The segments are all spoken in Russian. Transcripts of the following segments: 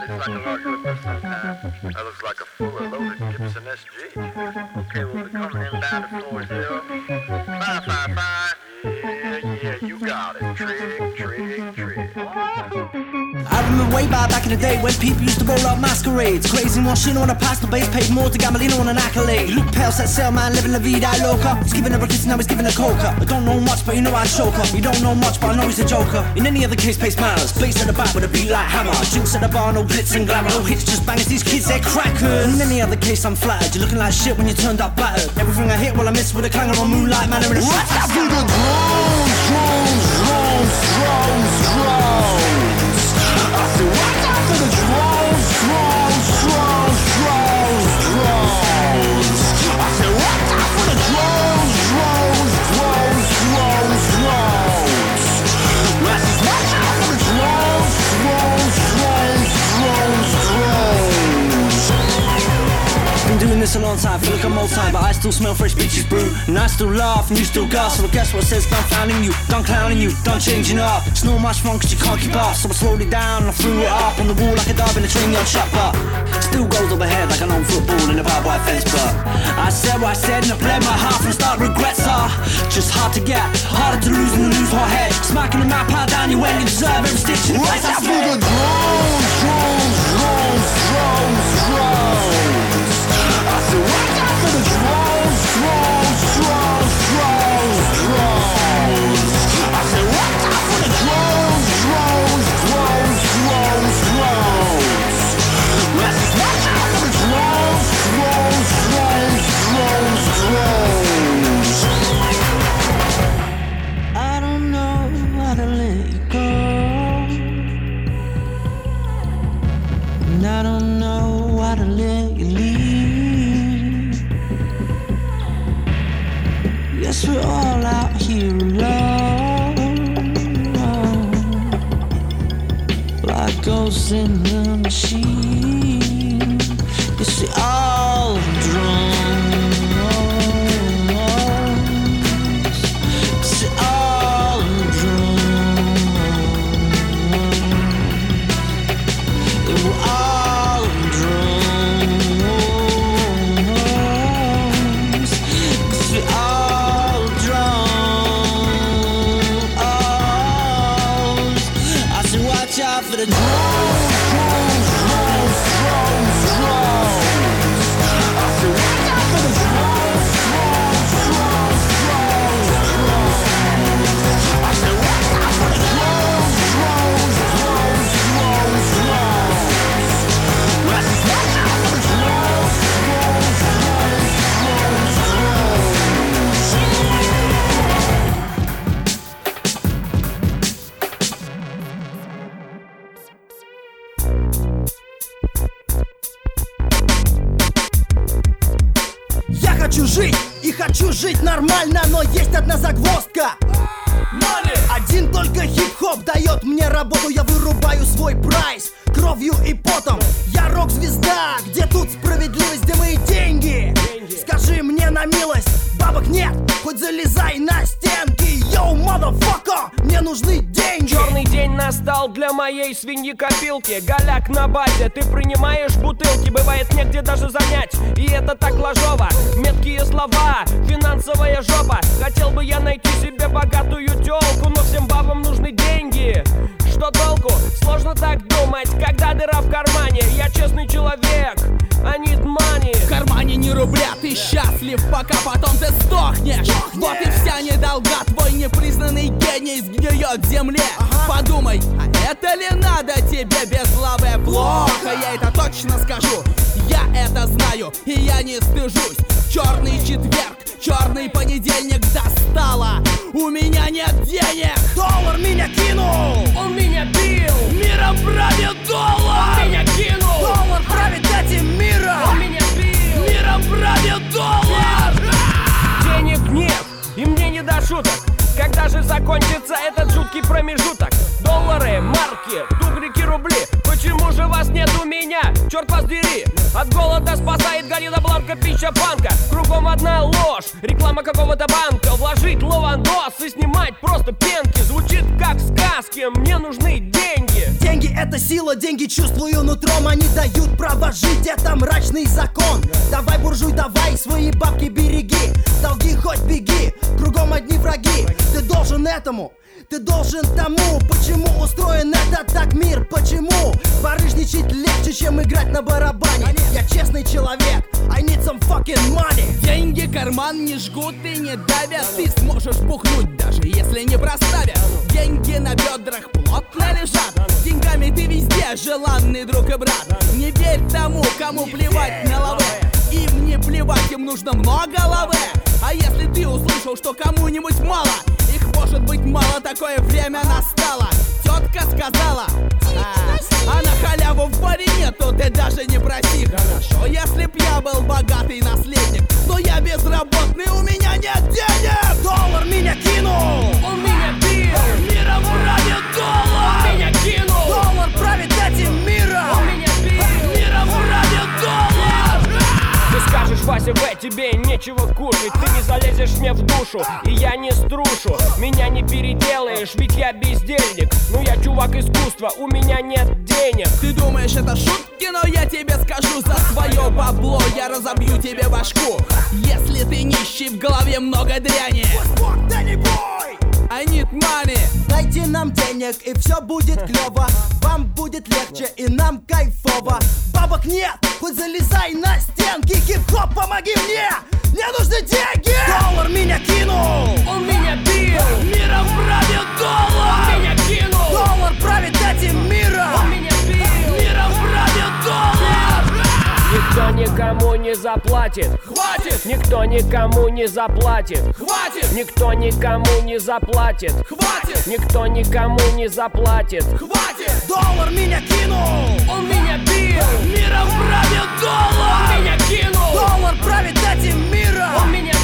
looks like a. That looks like a fully loaded Gibson SG. Okay, well, they're coming inbound to Floresville. Remember way back back in the day when people used to roll up masquerades. Crazy machine on a pastel base, paid more to Gamelino on an accolade. Luke Pale set sail, man, living la vida loca. He's giving her a kiss, now he's giving a coca. I don't know much, but you know I choke her. You don't know much, but I know he's a joker. In any other case, pace manners. Bass at the back with a beat like hammer. Jinx at the bar, no glitz and glamour. No hits, just bangers. These kids, they're crackers. In any other case, I'm flattered. You're looking like shit when you turned up battered. Everything I hit, well, I miss with a clanger on moonlight, man. I'm in a Let's do the drones, drones, drones, drones, drones. This a long time, feel like I'm old time, but I still smell fresh bitches brew. And I still laugh, and you still gasp. So guess what says done finding you, done clowning you, done changing up. It's not much fun cause you can't keep up. So I slowed it down and I threw it up on the wall like a dove in a train yard shut but Still goes overhead like an old football in a barbed wire fence, but I said what I said and I played my heart from the start. Regrets are just hard to get, harder to lose than to lose hot head. Smacking the map out down you when you deserve every stitch in the Watch place I out the drones, drones, drones, drones, drones. in the machine. You see all drunk. Хочу жить нормально, но есть одна загвоздка. Один только хип-хоп дает мне работу, я вырубаю свой прайс кровью и потом. Я рок-звезда, где тут справедливость, где мои деньги? Скажи мне на милость, бабок нет, хоть залезай на стенки. Йоу, motherfucker, мне нужны деньги. Черный день настал для моей свиньи копилки. Голяк на базе, ты принимаешь бутылки. Бывает негде даже занять, и это так ложово. Меткие слова, финансовая жопа. Хотел бы я найти себе богатую телку Но всем бабам нужны деньги. Что толку? Сложно так думать, когда дыра в кармане. Я честный человек, I need money ни рубля, ты счастлив, пока потом ты сдохнешь. Вот и вся недолга, твой непризнанный гений сгниет в земле. Подумай, а это ли надо тебе без славы плохо? Я это точно скажу, я это знаю, и я не стыжусь. Черный четверг, черный понедельник достала У меня нет денег. Доллар меня кинул! Он меня бил, Миром Галина Бланка, пища банка Кругом одна ложь, реклама какого-то банка. Вложить лавандос и снимать просто пенки. Звучит как в сказке, мне нужны деньги. Деньги это сила, деньги чувствую нутром. Они дают право жить, это мрачный закон. Давай, буржуй, давай, свои бабки береги. Долги хоть беги, кругом одни враги. Ты должен этому ты должен тому, почему устроен этот так мир Почему барыжничать легче, чем играть на барабане. Я честный человек, I need some fucking money. Деньги карман не жгут и не давят. Ты сможешь бухнуть, даже если не проставят. Деньги на бедрах плотно лежат. Деньгами ты везде желанный друг и брат. Не верь тому, кому плевать на лавы Им не плевать, им нужно много лавы А если ты услышал, что кому-нибудь мало может быть мало, такое время настало Тетка сказала а, а на халяву в баре нету, ты даже не проси Хорошо, если б я был богатый наследник Но я безработный, у меня нет денег Доллар меня кинул! Он меня бил! Миром правит Он доллар! Скажешь, Вася, в тебе нечего кушать. Ты не залезешь мне в душу, и я не струшу. Меня не переделаешь, ведь я бездельник. Ну я чувак искусства, у меня нет денег Ты думаешь, это шутки, но я тебе скажу За свое бабло я разобью тебе башку. Если ты нищий, в голове много дряни. Fuck, Danny Boy! I need money Дайте нам денег и все будет клево Вам будет легче и нам кайфово Бабок нет, хоть залезай на стенки Хип-хоп, помоги мне, мне нужны деньги Доллар меня кинул! Он меня бил! Миром правит Он доллар! меня кинул! Доллар правит не заплатит Хватит! Никто никому не заплатит Хватит! Никто никому не заплатит Хватит! Никто никому не заплатит Хватит! Доллар меня кинул! Он меня бил! Миром правит Он доллар! меня кинул! Доллар правит этим Он миром! меня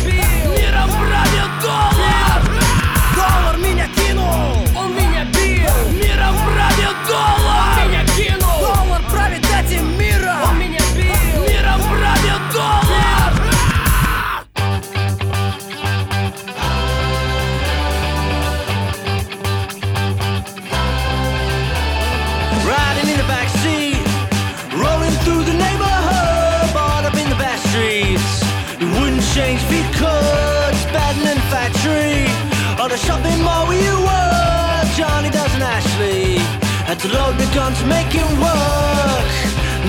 to load the gun to make him work.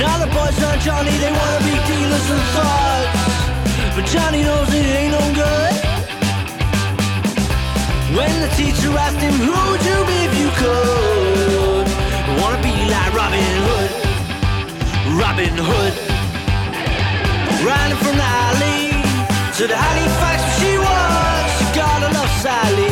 Now the boys around Johnny, they wanna be dealers and thugs, but Johnny knows it ain't no good. When the teacher asked him, who'd you be if you could? Wanna be like Robin Hood, Robin Hood. Running from the alley to the Halifax where she was. She gotta love Sally.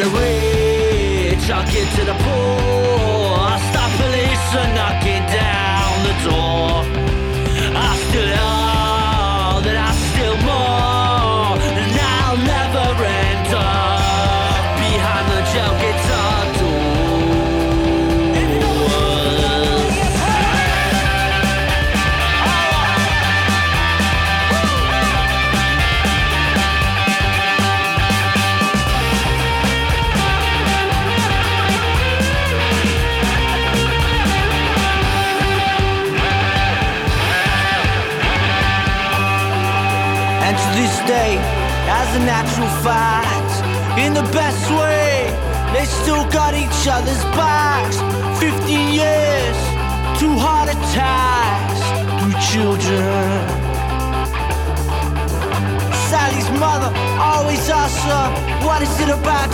The rich, I'll get to the poor.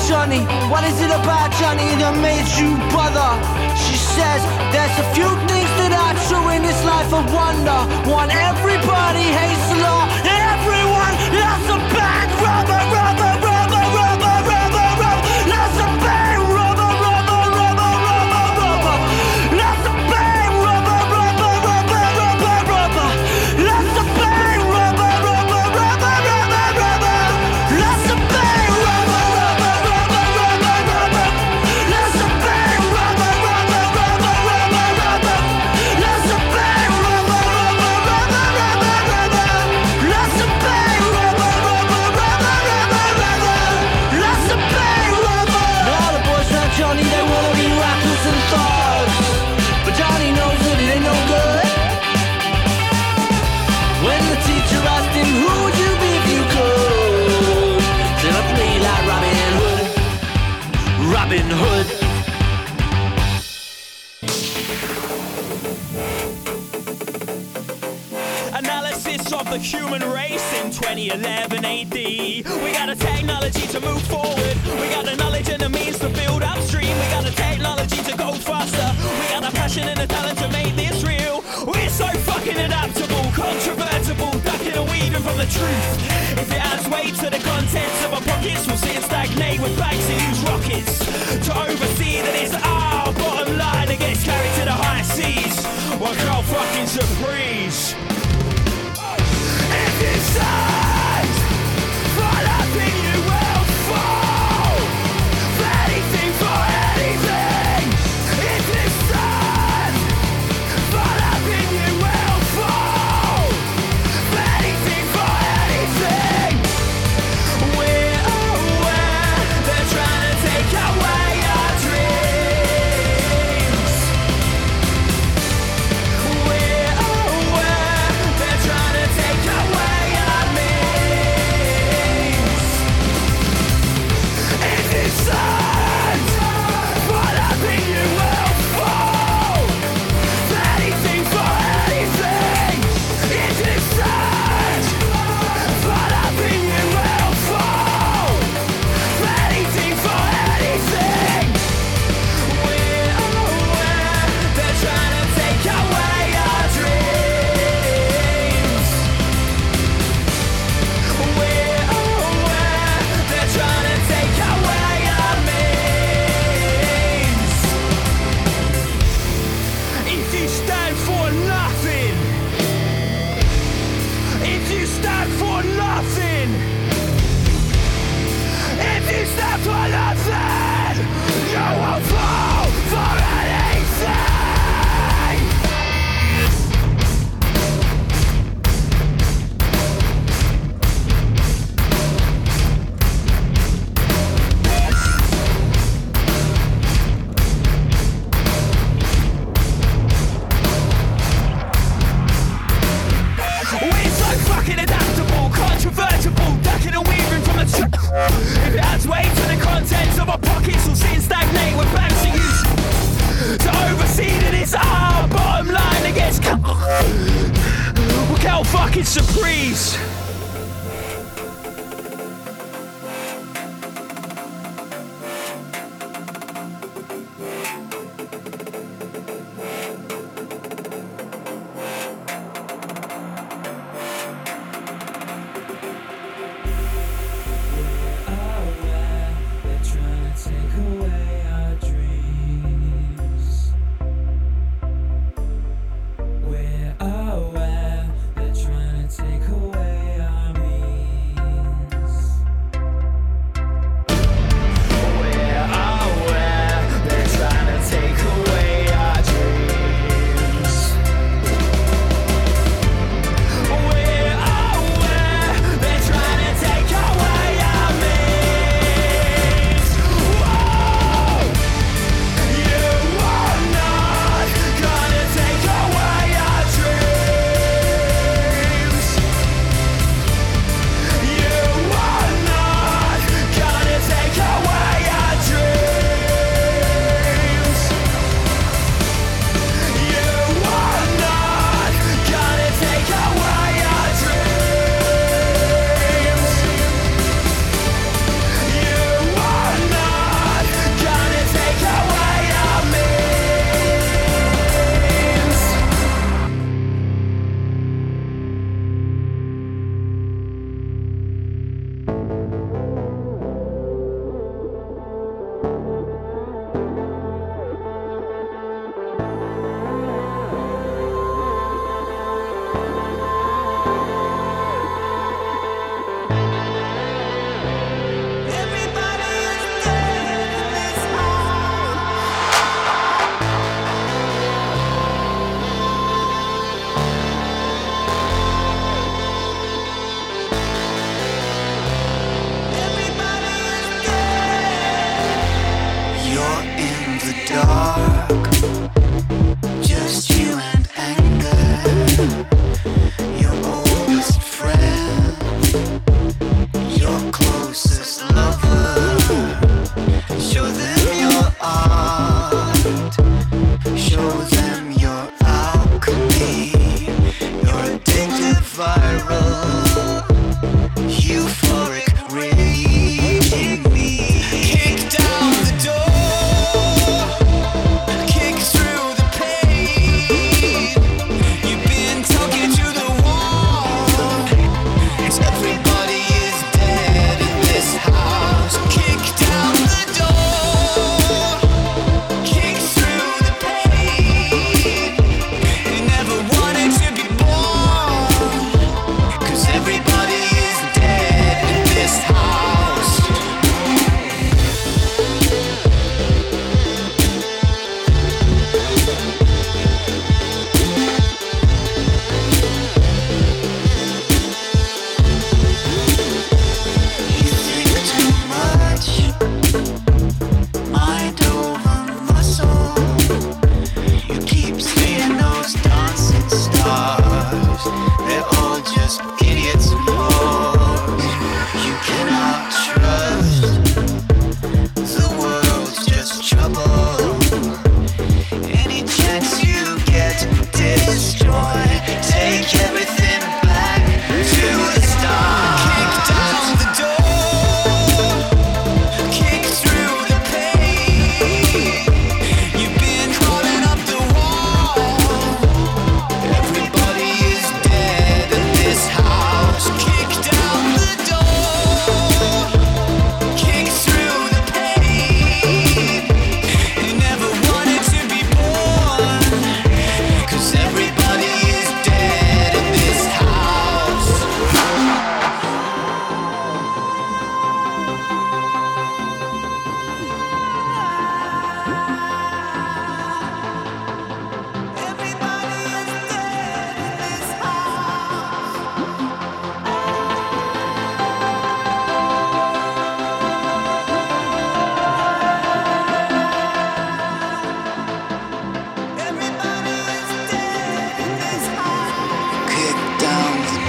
Johnny? What is it about Johnny that made you bother? She says, there's a few things that are true in this life of wonder. One, everybody hates the law, everyone loves a bad robber. to praise.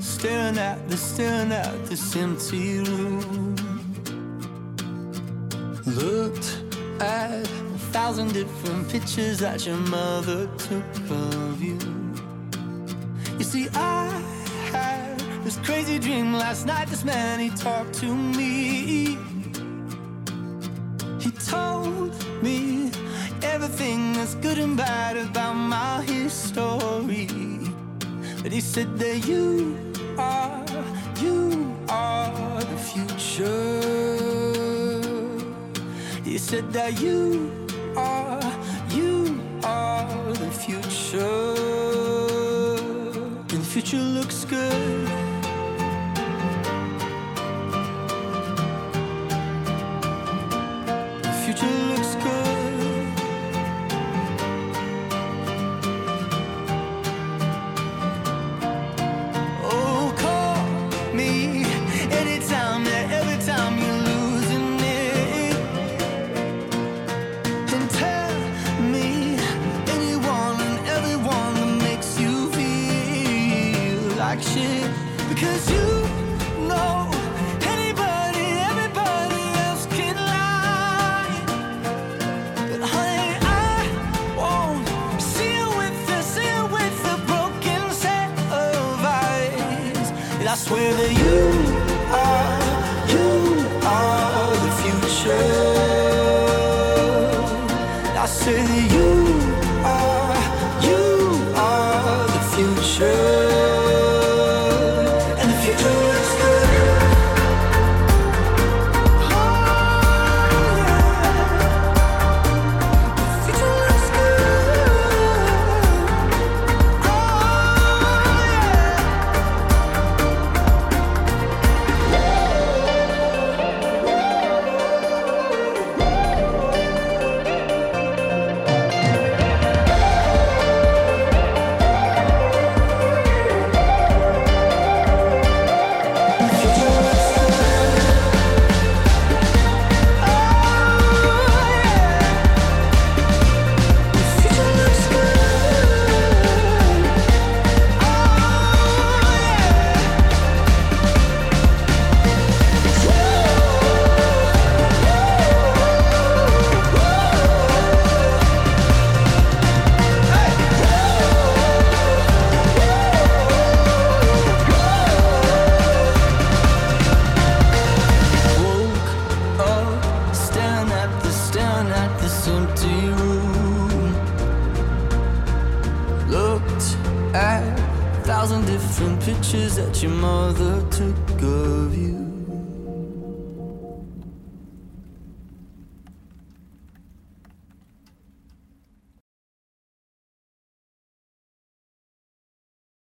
staring at this, staring at this empty room. Looked at a thousand different pictures that your mother took of you. You see, I had this crazy dream last night. This man, he talked to me. He told me everything that's good and bad about my history. But he said that you are, you are the future. He said that you are, you are the future. And the future looks good.